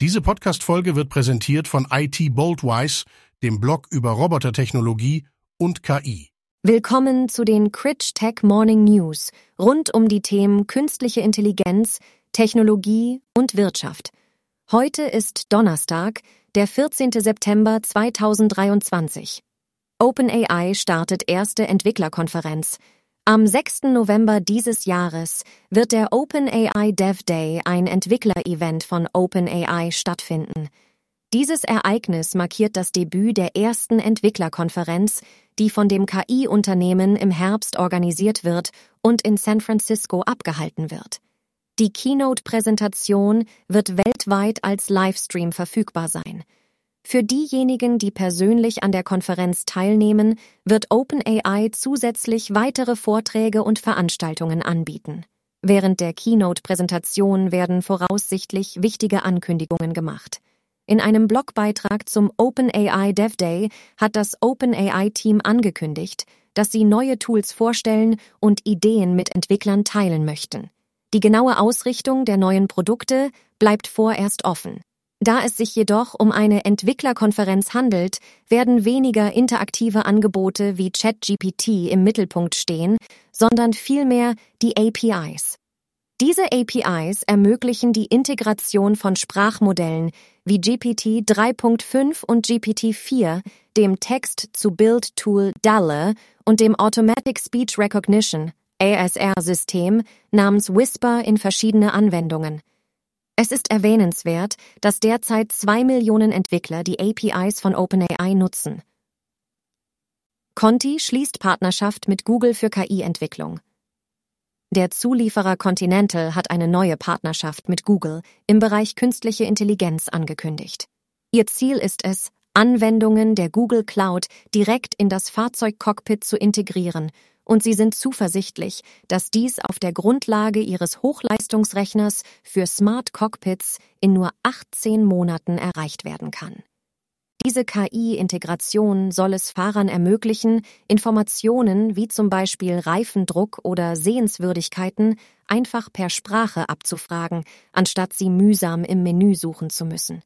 Diese Podcast-Folge wird präsentiert von IT Boldwise, dem Blog über Robotertechnologie und KI. Willkommen zu den Critch Tech Morning News rund um die Themen künstliche Intelligenz, Technologie und Wirtschaft. Heute ist Donnerstag, der 14. September 2023. OpenAI startet erste Entwicklerkonferenz. Am 6. November dieses Jahres wird der OpenAI Dev Day, ein Entwickler-Event von OpenAI, stattfinden. Dieses Ereignis markiert das Debüt der ersten Entwicklerkonferenz, die von dem KI-Unternehmen im Herbst organisiert wird und in San Francisco abgehalten wird. Die Keynote-Präsentation wird weltweit als Livestream verfügbar sein. Für diejenigen, die persönlich an der Konferenz teilnehmen, wird OpenAI zusätzlich weitere Vorträge und Veranstaltungen anbieten. Während der Keynote-Präsentation werden voraussichtlich wichtige Ankündigungen gemacht. In einem Blogbeitrag zum OpenAI Dev Day hat das OpenAI-Team angekündigt, dass sie neue Tools vorstellen und Ideen mit Entwicklern teilen möchten. Die genaue Ausrichtung der neuen Produkte bleibt vorerst offen. Da es sich jedoch um eine Entwicklerkonferenz handelt, werden weniger interaktive Angebote wie ChatGPT im Mittelpunkt stehen, sondern vielmehr die APIs. Diese APIs ermöglichen die Integration von Sprachmodellen wie GPT 3.5 und GPT 4, dem Text-to-Build-Tool DALL-E und dem Automatic Speech Recognition ASR-System namens Whisper in verschiedene Anwendungen. Es ist erwähnenswert, dass derzeit zwei Millionen Entwickler die APIs von OpenAI nutzen. Conti schließt Partnerschaft mit Google für KI-Entwicklung. Der Zulieferer Continental hat eine neue Partnerschaft mit Google im Bereich künstliche Intelligenz angekündigt. Ihr Ziel ist es, Anwendungen der Google Cloud direkt in das Fahrzeugcockpit zu integrieren und sie sind zuversichtlich, dass dies auf der Grundlage ihres Hochleistungsrechners für Smart Cockpits in nur 18 Monaten erreicht werden kann. Diese KI-Integration soll es Fahrern ermöglichen, Informationen wie zum Beispiel Reifendruck oder Sehenswürdigkeiten einfach per Sprache abzufragen, anstatt sie mühsam im Menü suchen zu müssen.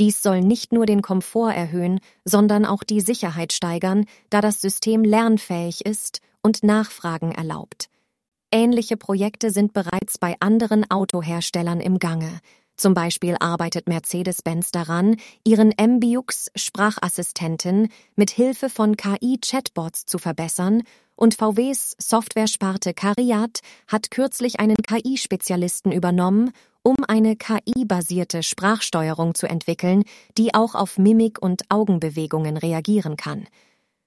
Dies soll nicht nur den Komfort erhöhen, sondern auch die Sicherheit steigern, da das System lernfähig ist und Nachfragen erlaubt. Ähnliche Projekte sind bereits bei anderen Autoherstellern im Gange. Zum Beispiel arbeitet Mercedes-Benz daran, ihren MBUX Sprachassistenten mit Hilfe von KI-Chatbots zu verbessern und VWs Softwaresparte Cariat hat kürzlich einen KI-Spezialisten übernommen, um eine KI-basierte Sprachsteuerung zu entwickeln, die auch auf Mimik und Augenbewegungen reagieren kann.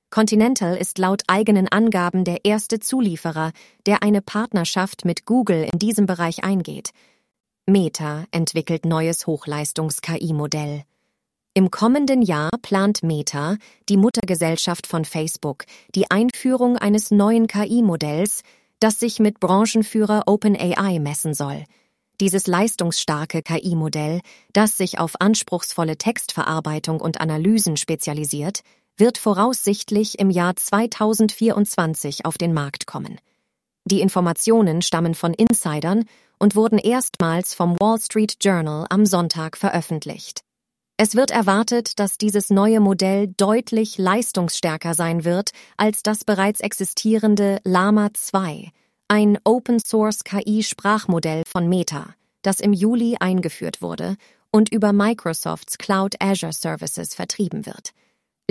Continental ist laut eigenen Angaben der erste Zulieferer, der eine Partnerschaft mit Google in diesem Bereich eingeht. Meta entwickelt neues Hochleistungs-KI-Modell. Im kommenden Jahr plant Meta, die Muttergesellschaft von Facebook, die Einführung eines neuen KI-Modells, das sich mit Branchenführer OpenAI messen soll. Dieses leistungsstarke KI-Modell, das sich auf anspruchsvolle Textverarbeitung und Analysen spezialisiert, wird voraussichtlich im Jahr 2024 auf den Markt kommen. Die Informationen stammen von Insidern und wurden erstmals vom Wall Street Journal am Sonntag veröffentlicht. Es wird erwartet, dass dieses neue Modell deutlich leistungsstärker sein wird als das bereits existierende Lama 2, ein Open-Source KI-Sprachmodell von Meta, das im Juli eingeführt wurde und über Microsofts Cloud Azure Services vertrieben wird.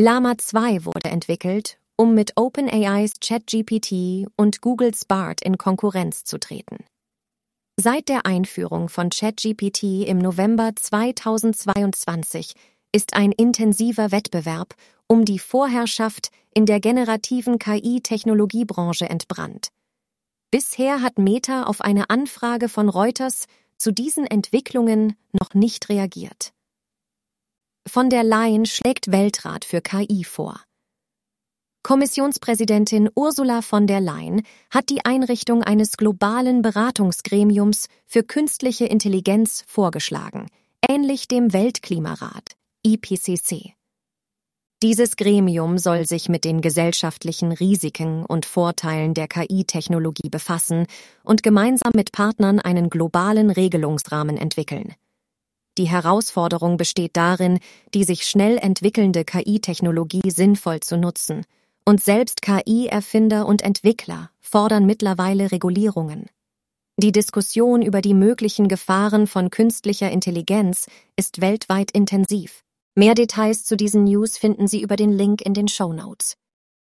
Llama 2 wurde entwickelt, um mit OpenAIs ChatGPT und Googles BART in Konkurrenz zu treten. Seit der Einführung von ChatGPT im November 2022 ist ein intensiver Wettbewerb um die Vorherrschaft in der generativen KI-Technologiebranche entbrannt. Bisher hat Meta auf eine Anfrage von Reuters zu diesen Entwicklungen noch nicht reagiert. Von der Leyen schlägt Weltrat für KI vor. Kommissionspräsidentin Ursula von der Leyen hat die Einrichtung eines globalen Beratungsgremiums für künstliche Intelligenz vorgeschlagen, ähnlich dem Weltklimarat IPCC. Dieses Gremium soll sich mit den gesellschaftlichen Risiken und Vorteilen der KI-Technologie befassen und gemeinsam mit Partnern einen globalen Regelungsrahmen entwickeln. Die Herausforderung besteht darin, die sich schnell entwickelnde KI-Technologie sinnvoll zu nutzen. Und selbst KI-Erfinder und Entwickler fordern mittlerweile Regulierungen. Die Diskussion über die möglichen Gefahren von künstlicher Intelligenz ist weltweit intensiv. Mehr Details zu diesen News finden Sie über den Link in den Show Notes.